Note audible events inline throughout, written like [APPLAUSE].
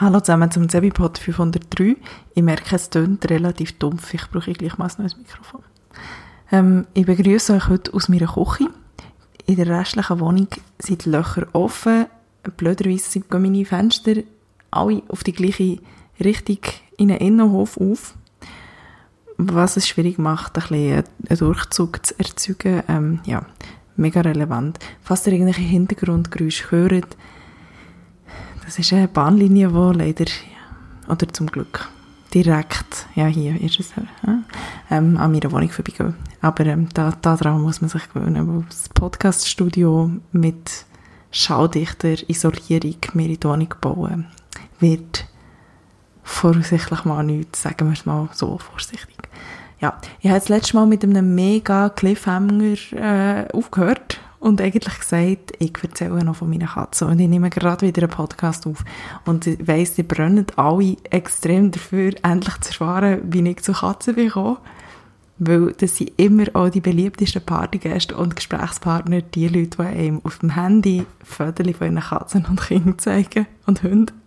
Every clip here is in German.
Hallo zusammen zum Zebipod 503. Ich merke, es tönt relativ dumpf. Ich brauche gleich mal ein neues Mikrofon. Ähm, ich begrüße euch heute aus meiner Küche. In der restlichen Wohnung sind die Löcher offen. Blöderweise sind meine Fenster alle auf die gleiche Richtung in den Innenhof auf. Was es schwierig macht, ein bisschen einen Durchzug zu erzeugen. Ähm, ja, mega relevant. Falls ihr irgendwelche Hintergrundgeräusche hört, das ist eine Bahnlinie, die leider, oder zum Glück, direkt, ja hier ist es, ja, ähm, an meiner Wohnung vorbeigeht. Aber ähm, da, muss man sich gewöhnen, weil das Podcaststudio mit schaudichter Isolierung mir in die Wohnung bauen wird voraussichtlich mal nichts, sagen wir es mal so vorsichtig. Ja, ich habe das letzte Mal mit einem mega Cliffhanger äh, aufgehört und eigentlich gesagt, ich erzähle noch von meiner Katze. Und ich nehme gerade wieder einen Podcast auf. Und ich weiss, die brennen alle extrem dafür, endlich zu erfahren, wie ich zu Katzen bekomme, weil das sind immer auch die beliebtesten Partygäste und Gesprächspartner, die Leute, die einem auf dem Handy Fotos von ihren Katzen und Kindern zeigen und Hunden.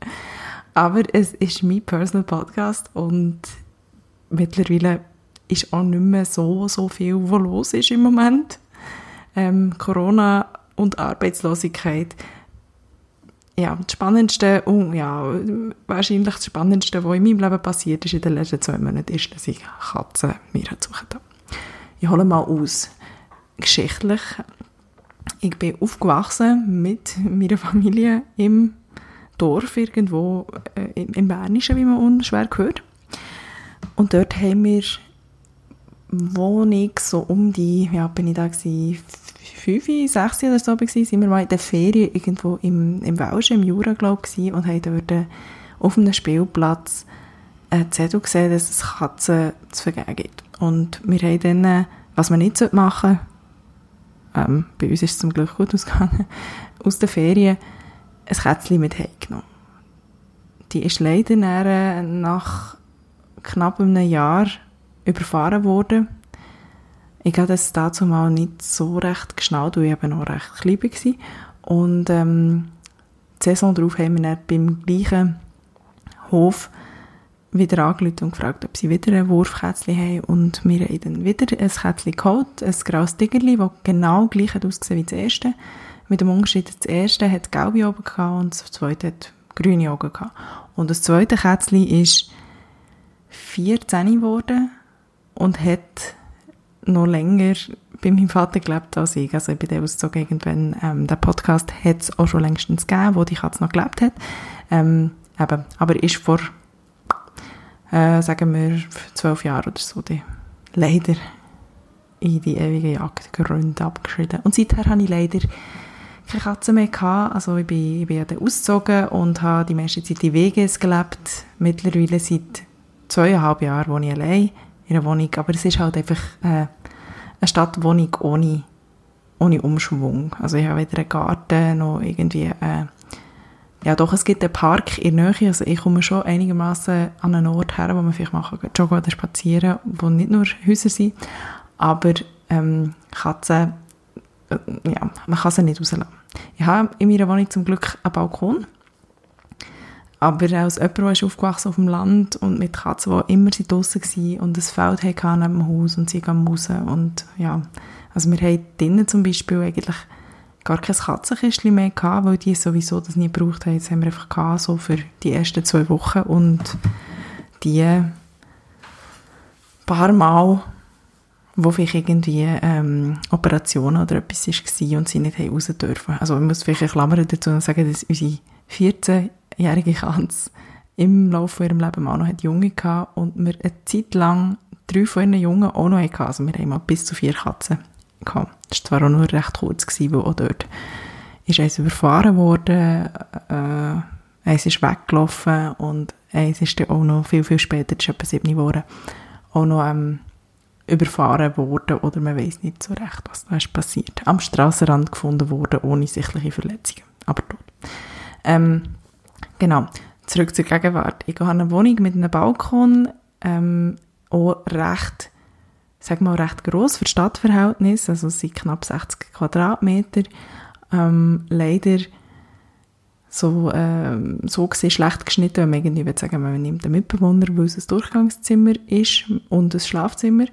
Aber es ist mein Personal Podcast und mittlerweile ist auch nicht mehr so, so viel, was los ist im Moment ähm, Corona und Arbeitslosigkeit. Ja, das Spannendste, und ja, wahrscheinlich das Spannendste, was in meinem Leben passiert ist in den letzten zwei Monaten, ist, dass ich Katzen mir suchen habe. Ich hole mal aus. Geschichtlich, ich bin aufgewachsen mit meiner Familie im Dorf irgendwo äh, im Bernischen, wie man unschwer hört. Und dort haben wir Wohnung so um die, ja, bin ich da gewesen, fünf, sechs oder so war, sind wir mal in der Ferien irgendwo im, im Welschen, im Jura, glaube ich, und haben dort äh, auf einem Spielplatz einen Zettel gesehen, dass es Katzen zu vergeben gibt. Und wir haben dann, äh, was man nicht machen sollte, ähm, bei uns ist es zum Glück gut ausgegangen, [LAUGHS] aus der Ferien ein Kätzchen mit heimgenommen. Die ist leider äh, nach knapp einem Jahr überfahren worden ich habe das dazu mal nicht so recht geschnallt, weil ich eben noch recht klein war. Und ähm, die Saison darauf haben wir dann beim gleichen Hof wieder angerufen und gefragt, ob sie wieder ein Wurfkätzchen haben. Und wir haben dann wieder ein Kätzchen geholt, ein graues Tigerli, das genau gleich aussieht wie das erste. Mit dem Unterschied, das erste hat gelbe Augen gehabt und das zweite hat grüne Augen gehabt. Und das zweite Kätzchen ist 14 geworden und hat noch länger bei meinem Vater gelebt als ich. Also ich bin dann ausgezogen irgendwann. Ähm, der Podcast hat es auch schon längstens gegeben, wo die Katze noch gelebt hat. Ähm, eben, aber ist vor, äh, sagen wir, zwölf Jahren oder so, die leider in die ewige Jagdgründe abgeschrieben. Und seither habe ich leider keine Katze mehr gehabt. Also ich bin, ich bin ja dann ausgezogen und habe die meiste Zeit in WGs gelebt. Mittlerweile seit zweieinhalb Jahren wohne ich allein in Wohnung. Aber es ist halt einfach äh, eine Stadtwohnung ohne, ohne Umschwung. Also ich habe weder einen Garten noch irgendwie... Äh, ja doch, es gibt einen Park in der Nähe, also ich komme schon einigermaßen an einen Ort her, wo man vielleicht kann, joggen oder spazieren, wo nicht nur Häuser sind, aber ähm, Katzen, äh, ja, man kann sie nicht rauslassen. Ich habe in meiner Wohnung zum Glück einen Balkon, aber als jemand, der ist aufgewachsen auf dem Land und mit Katzen, die immer draußen waren und ein Feld hatten neben dem Haus und sie gehen raus und ja, also wir haben drinnen zum Beispiel eigentlich gar kein Katzenkistchen mehr gehabt, weil die sowieso das nie gebraucht haben. Jetzt haben wir einfach gehabt, so für die ersten zwei Wochen und die paar Mal, wo vielleicht irgendwie ähm, Operationen oder etwas war und sie nicht raus dürfen. Also ich muss vielleicht eine Klammer dazu sagen, dass unsere 14 jährige Katze im Laufe von ihrem Leben auch noch hat Junge gehabt und wir eine Zeit lang drei von ihren Jungen auch noch hatten. Also wir haben mal bis zu vier Katzen gehabt. Das war zwar auch nur recht kurz, gewesen, weil auch dort ist eins überfahren worden, äh, eins ist weggelaufen und eins ist dann auch noch viel, viel später, das ist etwa sieben geworden, auch noch ähm, überfahren worden oder man weiß nicht so recht, was da ist passiert. Am Strassenrand gefunden worden, ohne sichtliche Verletzungen, aber tot. Ähm, Genau, zurück zur Gegenwart. Ich habe eine Wohnung mit einem Balkon, ähm, auch recht, sag mal, recht gross für Stadtverhältnis, also es sind knapp 60 Quadratmeter. Ähm, leider so, äh, so gesehen schlecht geschnitten, wenn man irgendwie will sagen, man nimmt einen Mitbewohner, weil es ein Durchgangszimmer ist und ein Schlafzimmer.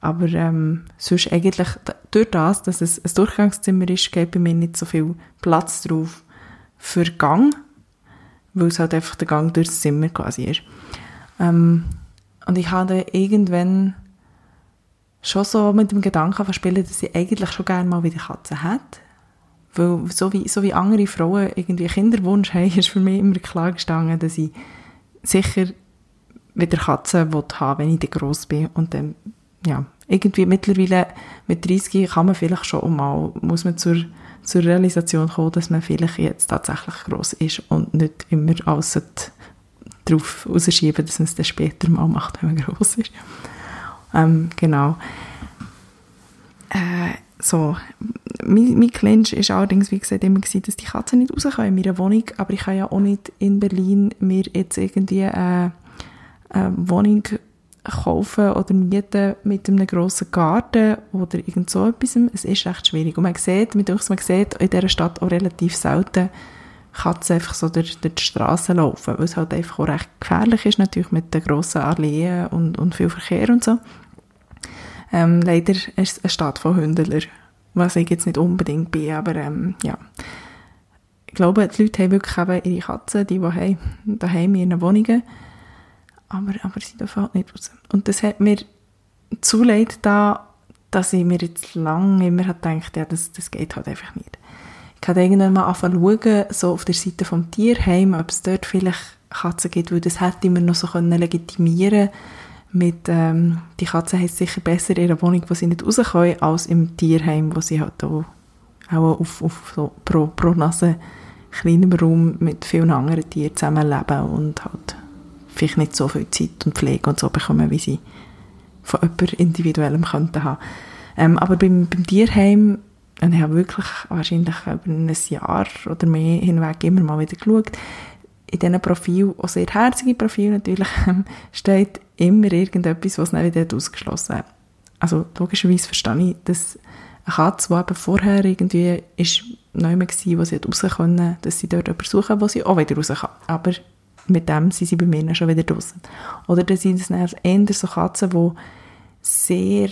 Aber ähm, sonst eigentlich, durch das, dass es ein Durchgangszimmer ist, geht bei mir nicht so viel Platz drauf für Gang, weil es halt einfach der Gang durchs Zimmer quasi ist. Ähm, und ich habe irgendwann schon so mit dem Gedanken verspielt, dass ich eigentlich schon gerne mal wieder Katzen hätte. Weil so wie, so wie andere Frauen irgendwie Kinderwunsch haben, ist für mich immer klar gestanden, dass ich sicher wieder Katzen haben wenn ich dann gross bin. Und dann, ja, irgendwie mittlerweile mit 30 kann man vielleicht schon mal, muss man zur, zur Realisation kommen, dass man vielleicht jetzt tatsächlich gross ist und nicht immer alles darauf rausschieben, dass man es dann später mal macht, wenn man gross ist. Ähm, genau. Äh, so, mein, mein Clinch ist allerdings, wie gesagt, immer gewesen, dass die Katzen nicht raus können in meiner Wohnung, aber ich kann ja auch nicht in Berlin mir jetzt irgendwie eine, eine Wohnung kaufen oder mieten mit einem grossen Garten oder irgend so etwas. Es ist recht schwierig. Und man sieht, man sieht in dieser Stadt auch relativ selten Katzen einfach so durch, durch die Straße laufen, weil es halt einfach auch recht gefährlich ist, natürlich mit den grossen Alleen und, und viel Verkehr und so. Ähm, leider ist es eine Stadt von Hündler, was ich jetzt nicht unbedingt bin, aber ähm, ja. Ich glaube, die Leute haben wirklich eben ihre Katzen, die, die haben, daheim in ihren Wohnungen, aber, aber sie dürfen halt nicht raus. Und das hat mir zu leid da, dass ich mir jetzt lange immer gedacht ja, das, das geht halt einfach nicht. Ich habe irgendwann mal angefangen zu schauen, so auf der Seite vom Tierheim, ob es dort vielleicht Katzen gibt, weil das hätte immer noch so können legitimieren mit, ähm, die Katzen haben sicher besser in ihrer Wohnung, wo sie nicht raus können, als im Tierheim, wo sie halt auch, auch auf, auf so pro, pro Nase kleinem Raum mit vielen anderen Tieren zusammenleben und halt vielleicht nicht so viel Zeit und Pflege und so bekommen, wie sie von jemand individuellem könnten haben. Ähm, aber beim, beim Tierheim, und ich habe wirklich wahrscheinlich über ein Jahr oder mehr hinweg immer mal wieder geschaut, in diesen Profilen, auch sehr herzige Profile natürlich, [LAUGHS] steht immer irgendetwas, was nicht wieder ausgeschlossen wird. Also logischerweise verstehe ich, dass eine Katze, die eben vorher irgendwie ist neu war, wo sie raus können, dass sie dort jemanden suchen, wo sie auch wieder raus kann. Aber mit dem sind sie bei mir schon wieder draußen. Oder dann sind es eher so Katzen, die sehr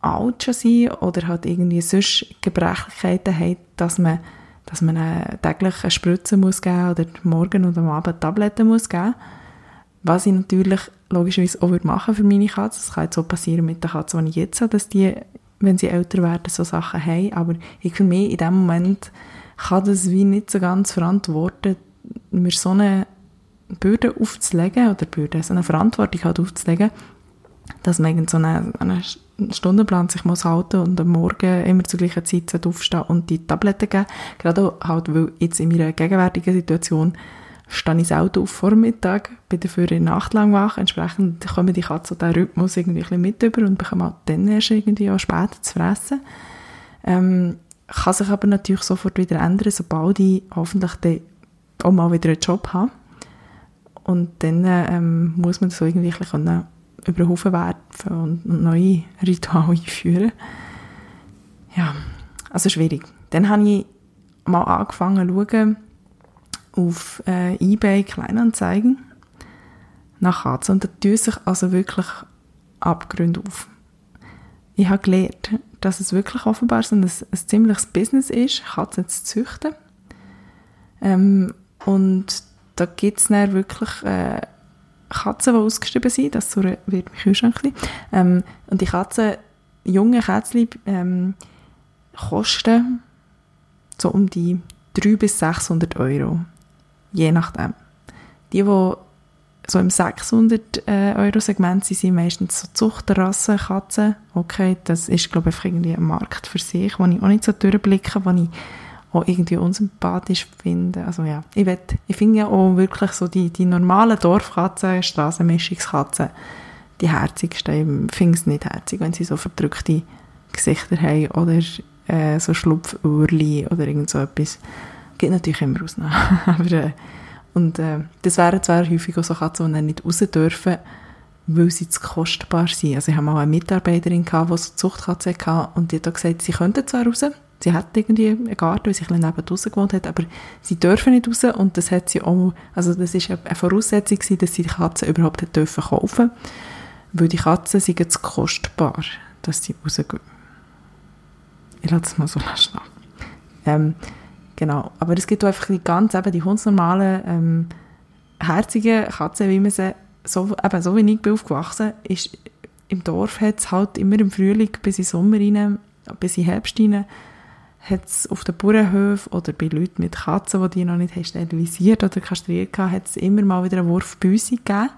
alt schon sind oder halt irgendwie sonst Gebrechlichkeiten haben, dass man, dass man täglich eine Spritze muss geben oder morgen oder am Abend Tabletten muss geben. Was ich natürlich logischerweise auch machen für meine Katze. Das kann jetzt so passieren mit der Katze, die ich jetzt habe, dass die, wenn sie älter werden, so Sachen haben. Aber ich für mich in dem Moment kann das wie nicht so ganz verantworten, mir so eine Bürde aufzulegen, oder Bürde, so eine Verantwortung halt aufzulegen, dass man so einen, einen Stundenplan sich muss halten und am Morgen immer zur gleichen Zeit aufstehen und die Tabletten geben. Gerade halt, weil jetzt in meiner gegenwärtigen Situation stehe ich selten auf vor dem Mittag, bin dafür in Nacht lang wach, entsprechend kommen die Katzen diesen Rhythmus irgendwie ein bisschen mit über und bekommen auch dann erst irgendwie auch später zu fressen. Ähm, kann sich aber natürlich sofort wieder ändern, sobald ich hoffentlich dann auch mal wieder einen Job habe. Und dann ähm, muss man das irgendwie bisschen über den Haufen werfen und, und neue Rituale [LAUGHS] einführen. Ja, also schwierig. Dann habe ich mal angefangen zu schauen, auf äh, eBay Kleinanzeigen nach Katzen und da tun sich also wirklich Abgründe auf. Ich habe gelernt, dass es wirklich offenbar so ein, ein ziemliches Business ist, Katzen zu züchten. Ähm, und da gibt es dann wirklich äh, Katzen, die ausgeschrieben sind, das wird mich Kühlschrank ähm, Und die Katzen, junge Kätzchen, ähm, kosten so um die 300 bis 600 Euro. Je nachdem. Die, die so im 600 äh, sind, sind meistens so Zuchterrassen, Katzen. Okay, das ist, glaube ich, irgendwie ein Markt für sich, wo ich auch nicht so durchblicke, wo ich auch irgendwie unsympathisch finde. Also ja, ich, will, ich finde ja auch wirklich so die, die normalen Dorfkatzen, Strassenmischungskatzen, die herzigsten. Ich finde es nicht herzig, wenn sie so verdrückte Gesichter haben oder äh, so Schlupföhrli oder irgend so etwas. Gibt natürlich immer Ausnahmen. [LAUGHS] Aber, äh, und äh, das wären zwar häufig auch so Katzen, die dann nicht raus dürfen, weil sie zu kostbar sind. Also ich hatte mal eine Mitarbeiterin, gehabt, die so Zuchtkatzen hatte und die hat gesagt, sie könnten zwar raus, sie hat irgendwie einen Garten, weil sie ein neben draussen gewohnt hat, aber sie dürfen nicht raus und das hat sie auch, also das ist eine Voraussetzung gewesen, dass sie die Katzen überhaupt hat dürfen kaufen, weil die Katzen sind zu kostbar, dass sie rausgehen. Ich lasse das mal so stehen. Ähm, genau, aber es gibt auch einfach die ganz, eben die hundsnormalen, ähm, herzigen Katzen, wie man sie, so, eben, so wie ich bin aufgewachsen, ist, im Dorf hat es halt immer im Frühling bis in Sommer rein, bis in Herbst rein, hat es auf den Bauernhöfen oder bei Leuten mit Katzen, die die noch nicht sterilisiert oder kastriert haben, hat es immer mal wieder einen Wurf Büsi gegeben.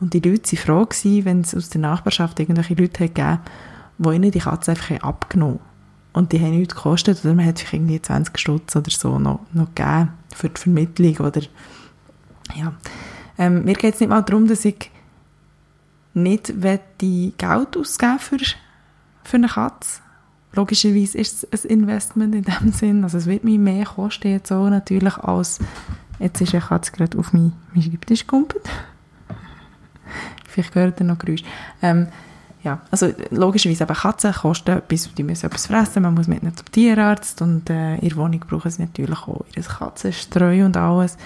Und die Leute waren froh gewesen, wenn es aus der Nachbarschaft irgendwelche Leute gegeben die ihnen die Katze einfach abgenommen haben. Und die haben nichts gekostet, oder man hat sich irgendwie 20 Stutz oder so noch, noch gegeben für die Vermittlung, oder, ja. Ähm, mir geht es nicht mal darum, dass ich nicht Geld ausgeben für, für eine Katze. Logischerweise ist es ein Investment in dem Sinn. Also es wird mir mehr kosten jetzt auch natürlich als jetzt ist eine Katze gerade auf meinen mein Schreibtisch gekumpelt. Vielleicht gehört ihr noch Geräusch. Ähm, ja, also logischerweise aber Katzen kosten etwas, die müssen etwas fressen, man muss mit ihnen zum Tierarzt und äh, der Wohnung brauchen sie natürlich auch ihr Katzenstreu und alles.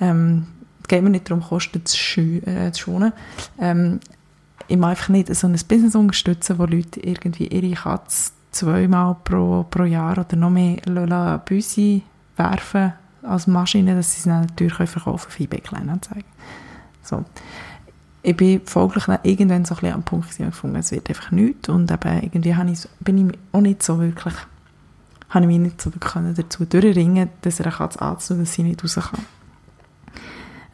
Ähm, es geht mir nicht darum, Kosten äh, zu schonen. Ähm, ich mag einfach nicht so ein Business unterstützen, wo Leute irgendwie ihre Katze zweimal pro, pro Jahr oder noch mehr Büsi werfen als Maschine, dass sie es natürlich verkaufen können eBay Kleinanzeigen. So ich bin folglich dann irgendwann so ein bisschen am Punkt gewesen, gefunden, es wird einfach nichts und eben irgendwie habe ich, bin ich auch nicht so wirklich, habe ich mich nicht so wirklich dazu durchringen dass er Katze anzusehen, dass sie nicht raus kann.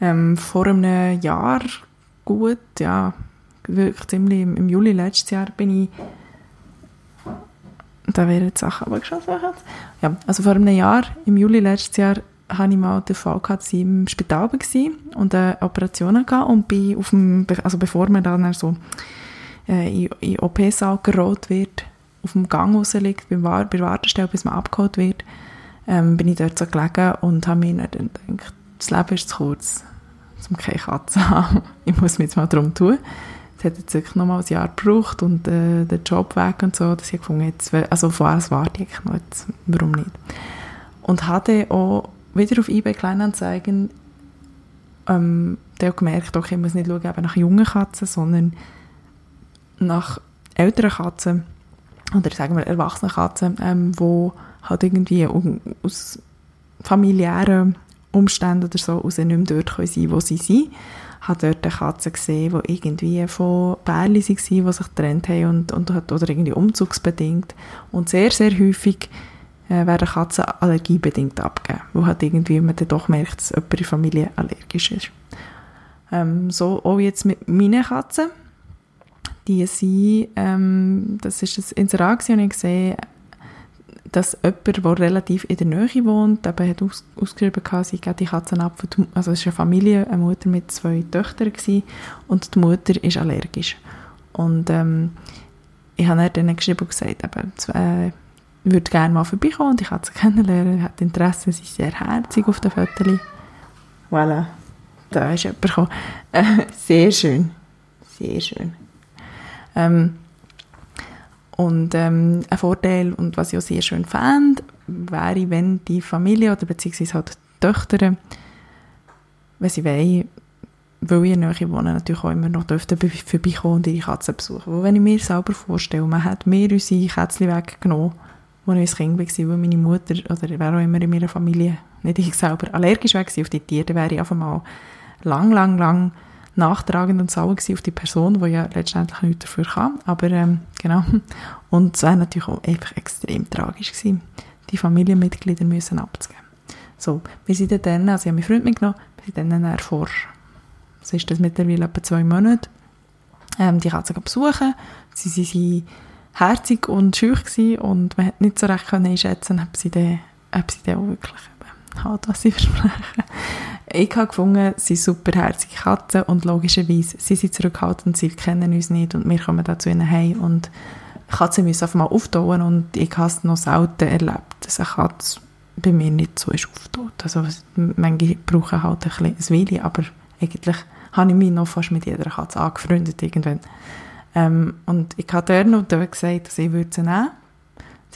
Ähm, vor einem Jahr, gut, ja, wirklich ziemlich im Juli letztes Jahr bin ich da wären die Sachen aber schon so Ja, also vor einem Jahr, im Juli letztes Jahr, hatte ich mal den Fall gehabt, dass ich im Spital war und eine Operation hatte und bin auf dem, also bevor man dann so äh, in, in OP-Saal gerollt wird, auf dem Gang raus liegt, bei der Wartestelle, bis man abgeholt wird, ähm, bin ich dort so gelegen und habe mir dann gedacht, das Leben ist zu kurz, um keine Katze zu haben. [LAUGHS] Ich muss mich jetzt mal darum tun. Es hat jetzt wirklich noch mal ein Jahr gebraucht und äh, der Job weg und so, dass ich gefunden jetzt, also auf was warte ich noch jetzt, warum nicht. Und hatte auch wieder auf eBay Kleinanzeigen ähm, auch gemerkt, okay, ich muss nicht schauen nach jungen Katzen, sondern nach älteren Katzen oder sagen wir erwachsenen Katzen, ähm, wo halt irgendwie aus familiären Umständen oder so aus nicht mehr dort können sein wo sie sind. Habe dort eine Katze gesehen, die irgendwie von Bärli waren, die sich getrennt haben und, und, oder irgendwie umzugsbedingt und sehr, sehr häufig äh, werden Katzen allergiebedingt abgeben, wo halt irgendwie man dann doch merkt, dass jemand in der Familie allergisch ist. Ähm, so auch jetzt mit meinen Katzen. Die sind, ähm, das ist das Inserat, ich gesehen, dass jemand, der relativ in der Nähe wohnt, eben hat aus, ausgeschrieben, sie geben die Katzen ab. Also es ist eine Familie, eine Mutter mit zwei Töchtern gewesen, und die Mutter ist allergisch. Und ähm, ich habe dann geschrieben und gesagt, eben, zwei, würde gerne mal vorbeikommen und ich habe sie [LAUGHS] kennenlernen, hat Interesse, sie ist sehr herzig auf den Fotos. Voilà, da ist jemand gekommen. Äh, [LAUGHS] sehr schön, sehr schön. Ähm, und ähm, ein Vorteil, und was ich auch sehr schön fände, wäre, wenn die Familie oder beziehungsweise halt die Töchter, wenn sie wollen, weil ich Nähe wohne, natürlich auch immer noch vorbeikommen und ihre Katzen besuchen. Weil wenn ich mir selber vorstelle, man hat mir unsere Kätzchen weggenommen, als ich ein Kind war, weil meine Mutter oder wer auch immer in meiner Familie, nicht ich selber, allergisch war auf die Tiere, dann wäre ich einfach mal lang, lang, lang nachtragend und sauer auf die Person, die ja letztendlich nichts dafür kann. Aber ähm, genau. Und es wäre natürlich auch einfach extrem tragisch gewesen, die Familienmitglieder müssen abzugeben. So, wir sind dann, also ich habe meinen Freund mitgenommen, wir sind dann vor, was ist das mittlerweile, etwa zwei Monate, ähm, die Katze besuchen. Sie, sie, sie herzig und schüch gewesen und man hat nicht so recht einschätzen, ob sie dann auch wirklich halt, was sie versprechen. Ich habe gefunden, sie sind super herzige Katzen und logischerweise, sie sind zurückhaltend, sie kennen uns nicht und wir kommen da zu ihnen heim und Katzen müssen einfach mal auftauen und ich habe es noch selten erlebt, dass eine Katze bei mir nicht so ist auftaut. Also manche brauchen halt ein bisschen ein Weile, aber eigentlich habe ich mich noch fast mit jeder Katze angefreundet irgendwann. Ähm, und ich habe dort noch gesagt, dass ich würde sie nehmen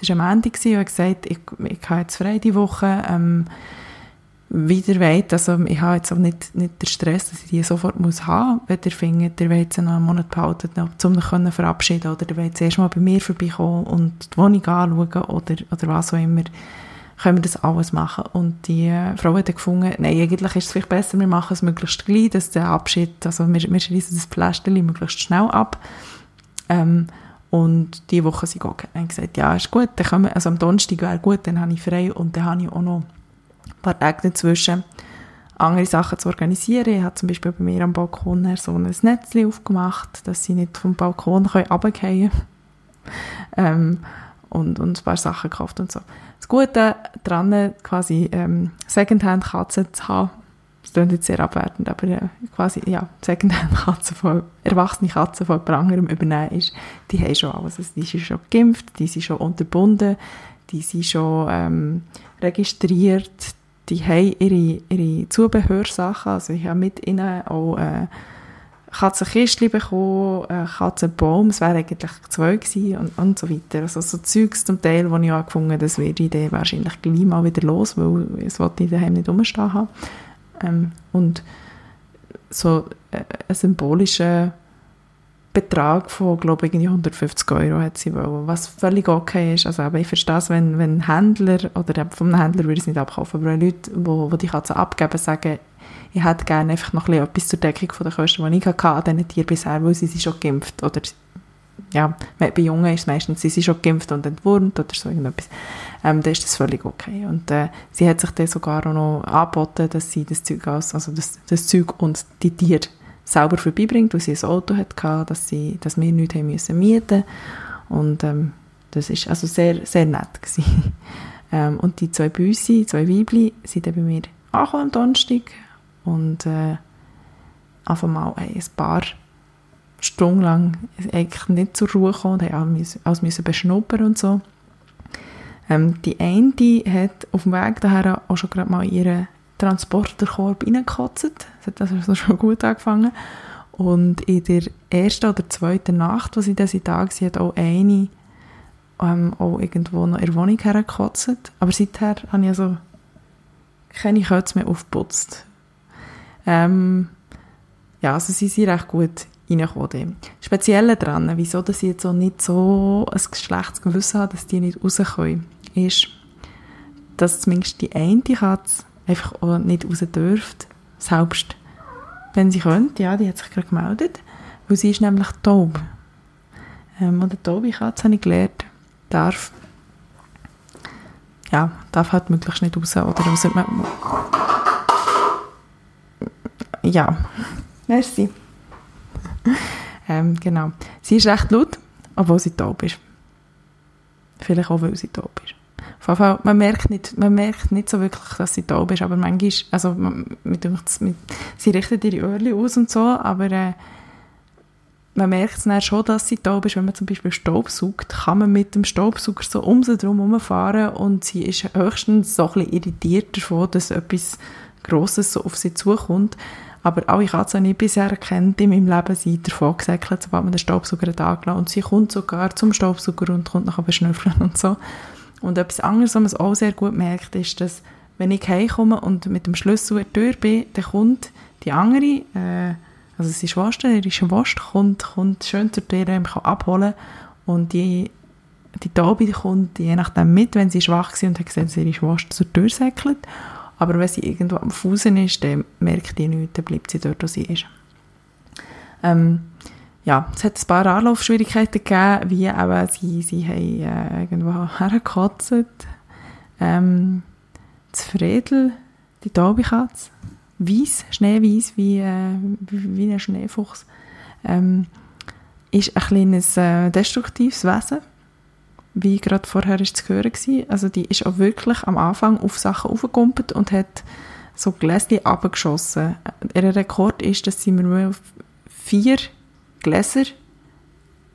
es war ein Montag und hat gesagt, ich, ich habe jetzt frei die Woche, ähm, wieder wollt, also ich habe jetzt auch nicht, nicht den Stress, dass ich die sofort muss haben, wenn ihr findet, ihr wollt sie noch einen Monat behalten, um mich verabschieden oder ihr wollt zuerst mal bei mir vorbeikommen und die Wohnung anschauen oder, oder was auch immer, können wir das alles machen. Und die Frau hat gefunden, nein, eigentlich ist es vielleicht besser, wir machen es möglichst gleich, dass der Abschied, also wir, wir schließen das Pflasterli möglichst schnell ab. Ähm, und diese Woche sind gegangen. Und gesagt, ja, ist gut, dann können wir, also am Donnerstag wäre gut, dann habe ich frei und dann habe ich auch noch paar Tage dazwischen andere Sachen zu organisieren. Ich habe zum Beispiel bei mir am Balkon so ein Netz aufgemacht, dass sie nicht vom Balkon runterfallen können. ähm, und, und ein paar Sachen gekauft und so. Das Gute daran, quasi ähm, Secondhand-Katzen zu haben, das klingt jetzt sehr abwertend, aber äh, quasi, ja, Secondhand-Katzen von, erwachsene Katzen von jemand anderem übernehmen ist, die haben schon alles. Also die sind schon geimpft, die sind schon unterbunden, die sind schon ähm, registriert, die haben ihre, ihre Zubehörsachen, also ich habe mit ihnen auch äh, Katzenkistchen bekommen, äh, Katzenbaum, es wäre eigentlich zwei gewesen und, und so weiter. Also so Zeugs zum Teil, wo ich habe, das werde ich dann wahrscheinlich gleich mal wieder los, weil es wollte ich daheim nicht rumstehen haben. Ähm, und so äh, ein symbolischer Betrag von, glaube ich, 150 Euro hat sie wollen, was völlig okay ist. Also aber ich verstehe es, wenn, wenn Händler, oder vom Händler würde ich es nicht abkaufen, aber wenn Leute, die, die die Katze abgeben, sagen, ich hätte gerne einfach noch etwas zur Deckung der Kosten, die ich hatte an diesen Tieren bisher, weil sie sind schon geimpft oder ja, bei Jungen ist es meistens, sie sind schon geimpft und entwurmt oder so irgendetwas, ähm, dann ist das völlig okay. Und äh, sie hat sich dann sogar auch noch angeboten, dass sie das Zeug, aus, also das, das Zeug und die Tiere selber vorbeibringt, weil sie ein Auto hatte, dass, sie, dass wir nichts haben müssen mieten und ähm, das ist also sehr, sehr nett [LAUGHS] ähm, und die zwei Büsse, zwei Weibli, sind dann bei mir angekommen am Donnerstag und äh, einfach mal ein paar Stunden lang eigentlich nicht zur Ruhe gekommen und haben alles müssen beschnuppern und so. Ähm, die eine hat auf dem Weg daher auch schon gerade mal ihren Transporterkorb reingekotzt. Das hat also [LAUGHS] schon gut angefangen. Und in der ersten oder zweiten Nacht, wo sie dann da war, hat auch eine ähm, auch irgendwo noch der Wohnung hergekotzt. Aber seither habe ich also keine Kötze mehr aufgeputzt. Ähm, ja, also sie sind recht gut reingekommen. Speziell daran, wieso dass ich jetzt so nicht so ein schlechtes Gewissen habe, dass die nicht rauskommen, ist, dass zumindest die eine Katze einfach auch nicht raus dürft, selbst wenn sie könnte, ja, die hat sich gerade gemeldet, weil sie ist nämlich taub. Ähm, und eine taube Katze, habe ich gelernt, darf ja, darf halt möglichst nicht raus, oder raus, ja, merci. [LAUGHS] ähm, genau. Sie ist recht laut, obwohl sie taub ist. Vielleicht auch, weil sie taub ist. Fall, man merkt nicht, man merkt nicht so wirklich, dass sie taub ist, aber manchmal, also, man, mit, sie richtet ihre Ohren aus und so, aber äh, man merkt es dann schon, dass sie taub ist, wenn man zum Beispiel Staub sucht, kann man mit dem Staubsauger so um sie drum herumfahren und sie ist höchstens so ein irritiert davon, dass etwas Grosses so auf sie zukommt. Aber alle Katzen, die ich bisher kennt in meinem Leben, sind davon gesäckelt, sobald man den Staubsauger angelassen Und sie kommt sogar zum Staubsauger und kommt nachher beschnüffeln und so. Und etwas anderes, was man auch sehr gut merkt, ist, dass wenn ich heimkomme und mit dem Schlüssel in der Tür bin, dann kommt die andere, äh, also sie Schwester, ihre Schwester kommt, kommt schön zur Tür, mich abholen und die die Taube kommt je nachdem mit, wenn sie schwach ist und hat gesehen, dass ihre Schwester zur Tür säckelt. Aber wenn sie irgendwo am Fußen ist, dann merkt die nichts, dann bleibt sie dort, wo sie ist. Ähm, ja, es hat ein paar Anlaufschwierigkeiten gegeben, wie eben sie, sie haben äh, irgendwo [LAUGHS] hergekotzt. Ähm, das Fredel, die Taubekatze, weiß, schneeweiß, wie, äh, wie, wie ein Schneefuchs, ähm, ist ein kleines äh, destruktives Wesen wie gerade vorher ist zu hören war. Also die ist auch wirklich am Anfang auf Sachen aufgekumpelt und hat so Gläschen abgeschossen. Ihr Rekord ist, dass sie mir vier Gläser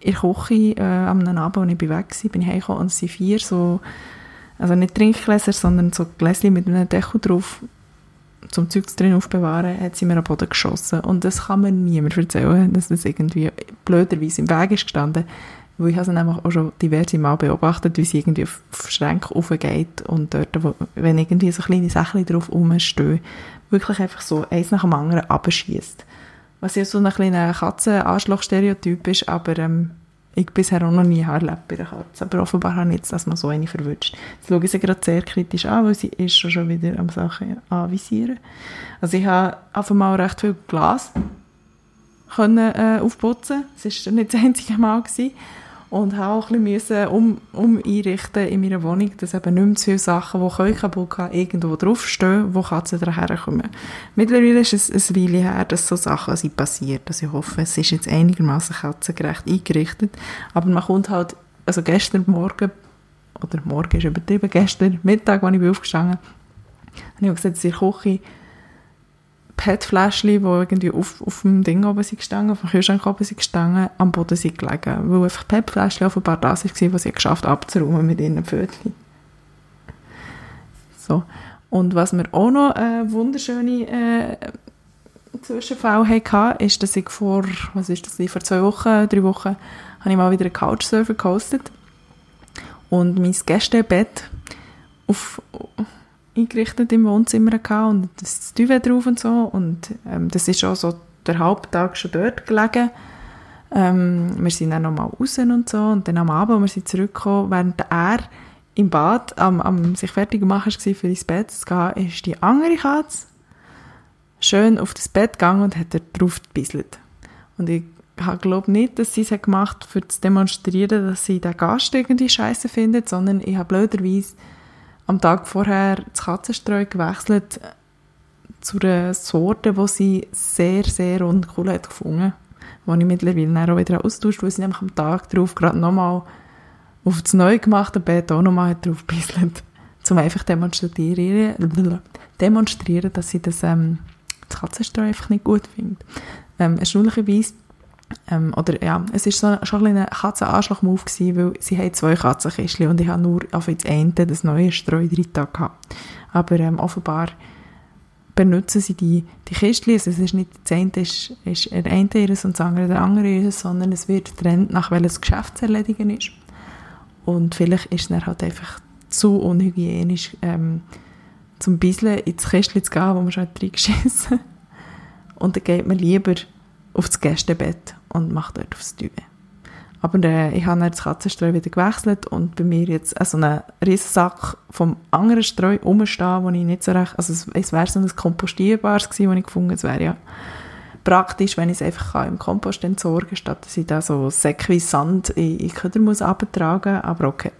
in der Küche äh, am Abend, als ich weg war, bin ich heimgekommen und sie vier so, also nicht Trinkgläser, sondern so Gläschen mit einem Deckel drauf zum Zeug drin aufbewahren, hat sie mir am Boden geschossen. Und das kann mir niemand erzählen, dass das irgendwie blöderweise im Weg ist gestanden Weil ich habe sie nämlich auch schon diverse Mal beobachtet, wie sie irgendwie auf, Schränke aufgeht und dort, wo, wenn irgendwie so kleine Sachen drauf rumstehen, wirklich einfach so eins nach dem anderen abschießt. Was ja so ein kleiner Katzen-Arschloch-Stereotyp ist, aber ähm, ich bisher auch noch nie erlebt bei der Katze. Aber offenbar habe ich jetzt, dass man so eine verwünscht. Jetzt schaue ich sie gerade sehr kritisch an, weil sie ist schon, wieder am Sachen anvisieren. Also ich habe auf einmal recht viel Glas können, äh, aufputzen. Das war nicht das einzige Mal. Gewesen und habe auch ein bisschen um, um einrichten in meiner Wohnung, dass eben nicht mehr zu viele Sachen, die können kaputt gehen, irgendwo draufstehen, wo Katzen daherkommen. Mittlerweile ist es ein Weile her, dass so Sachen sind passiert. Also ich hoffe, es ist jetzt einigermaßen katzengerecht eingerichtet. Aber man kommt halt, also gestern Morgen, oder morgen ist übertrieben, gestern Mittag, als ich aufgestanden bin, habe ich gesagt, dass in der Küche PET-Fläschchen, die irgendwie auf, auf dem Ding oben sind gestanden, auf dem Kühlschrank oben sind gestanden, am Boden sind gelegen. Weil einfach PET-Fläschchen offenbar das war, was sie geschafft abzuräumen mit ihren Pfötchen. So. Und was wir auch noch äh, wunderschöne äh, Zwischenfall hatten, ist, dass ich vor, was ist das, vor zwei Wochen, drei Wochen, habe ich mal wieder einen Couchsurfer gehostet und mein Gästebett auf eingerichtet im Wohnzimmer gehabt und das Duvet drauf und so und ähm, das ist auch so der Haupttag schon dort gelegen. Ähm, wir sind dann nochmal raus und so und dann am Abend, als wir sind zurückgekommen, während er im Bad am, am sich fertig machen war, für ins Bett zu gehen, ist die andere Katze schön auf das Bett gegangen und hat dort drauf gebisselt. Und ich glaube nicht, dass sie es gemacht hat, um zu demonstrieren, dass sie den Gast irgendwie scheiße findet, sondern ich habe blöderweise am Tag vorher das Katzenstreu gewechselt zu einer Sorte, die sie sehr, sehr uncool hat gefunden. Die ich mittlerweile auch wieder austauscht, weil sie nämlich am Tag darauf gerade nochmal auf das neu gemachte Bett auch nochmal drauf gebisselt. [LAUGHS] Um einfach demonstrieren, demonstrieren, dass sie das, ähm, das Katzenstreu einfach nicht gut findet. Ähm, erstaunlicherweise ähm, oder ja, es war so, schon ein Katzenanschlag-Move gewesen, weil sie haben zwei Katzenkistchen und ich habe nur auf das eine das neue Streu drin gehabt. Aber ähm, offenbar benutzen sie die, die Kistchen, also es ist nicht das eine ist, ist der eine ihres und das andere der andere ihres, sondern es wird getrennt, nach welches Geschäft ist. Und vielleicht ist es dann halt einfach zu unhygienisch, ähm, zum bisschen ins Kistchen zu gehen, wo man schon reingeschissen Und dann geht man lieber auf das Gästebett und mache dort aufs Duvet. Aber äh, ich habe dann das Katzenstreu wieder gewechselt und bei mir jetzt also einen Riesensack vom anderen Streu rumstehen, wo ich nicht so recht, also es, es wäre so ein kompostierbares gewesen, wo ich gefunden es wäre ja praktisch, wenn ich es einfach im Kompost entsorgen statt dass ich da so säckweise Sand in, in Köder muss abtragen, aber okay.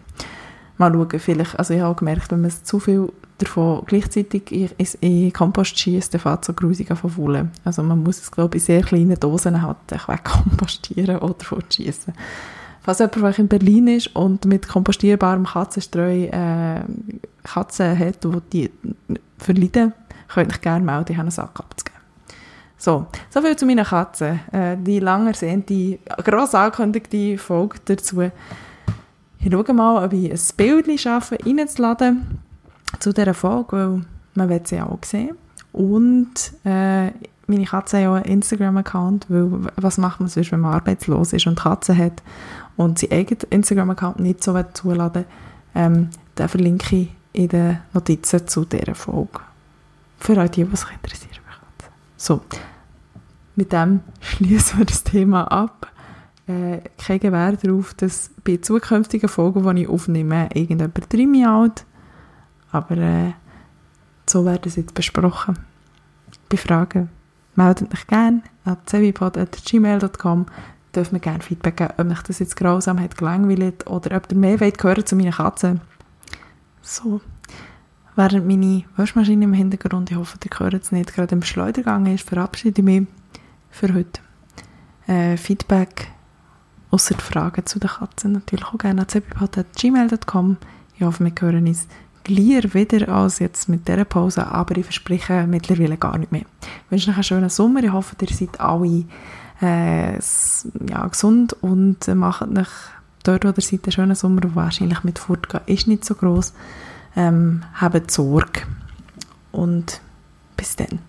Mal schauen, vielleicht, also ich habe gemerkt, wenn man zu viel davon gleichzeitig in, in Kompost schießt, dann fängt so grusig an von Also man muss es, glaube ich, in sehr kleinen Dosen halt wegkompostieren oder fortschießen. Falls jemand in Berlin ist und mit kompostierbarem Katzenstreu äh, Katzen hat, die die verleiden, könnt ihr gerne melden, ich habe einen Sack abzugeben. So, soviel zu meinen Katzen. Äh, die lang ersehnte, gross angekündigte Folge dazu. Ich schaue mal, ob ich ein Bild schaffe, reinzuladen zu dieser Folge, weil man will sie auch sehen. Und äh, meine Katze hat ja einen Instagram-Account, weil was macht man sonst, wenn man arbeitslos ist und Katze hat und sie eigenen Instagram-Account nicht so zuladen ähm, den verlinke ich in den Notizen zu dieser Folge. Für euch, die, was sich interessieren. So, mit dem schließen wir das Thema ab. Äh, kein Gewähr darauf, dass bei zukünftigen Folgen, die ich aufnehme, irgendjemand drei Jahre alt aber äh, so werden es jetzt besprochen. Bei Fragen meldet mich gerne an cevipod.gmail.com dürft mir gerne Feedback geben, ob mich das jetzt grausam hat gelangweilt oder ob ihr mehr wollt hören zu meinen Katzen. So, während meine Waschmaschine im Hintergrund, ich hoffe, ihr hört es nicht, gerade im Schleudergang ist, verabschiede ich mich für heute. Äh, Feedback, außer Fragen zu den Katzen, natürlich auch gerne an cevipod.gmail.com. Ich hoffe, wir hören uns gleich wieder als jetzt mit dieser Pause, aber ich verspreche mittlerweile gar nicht mehr. Ich wünsche euch einen schönen Sommer. Ich hoffe, ihr seid alle äh, ja, gesund und macht euch dort, wo ihr seid, einen schönen Sommer, wahrscheinlich mit fortgehen ist nicht so groß. Ähm, habt Sorge und bis dann.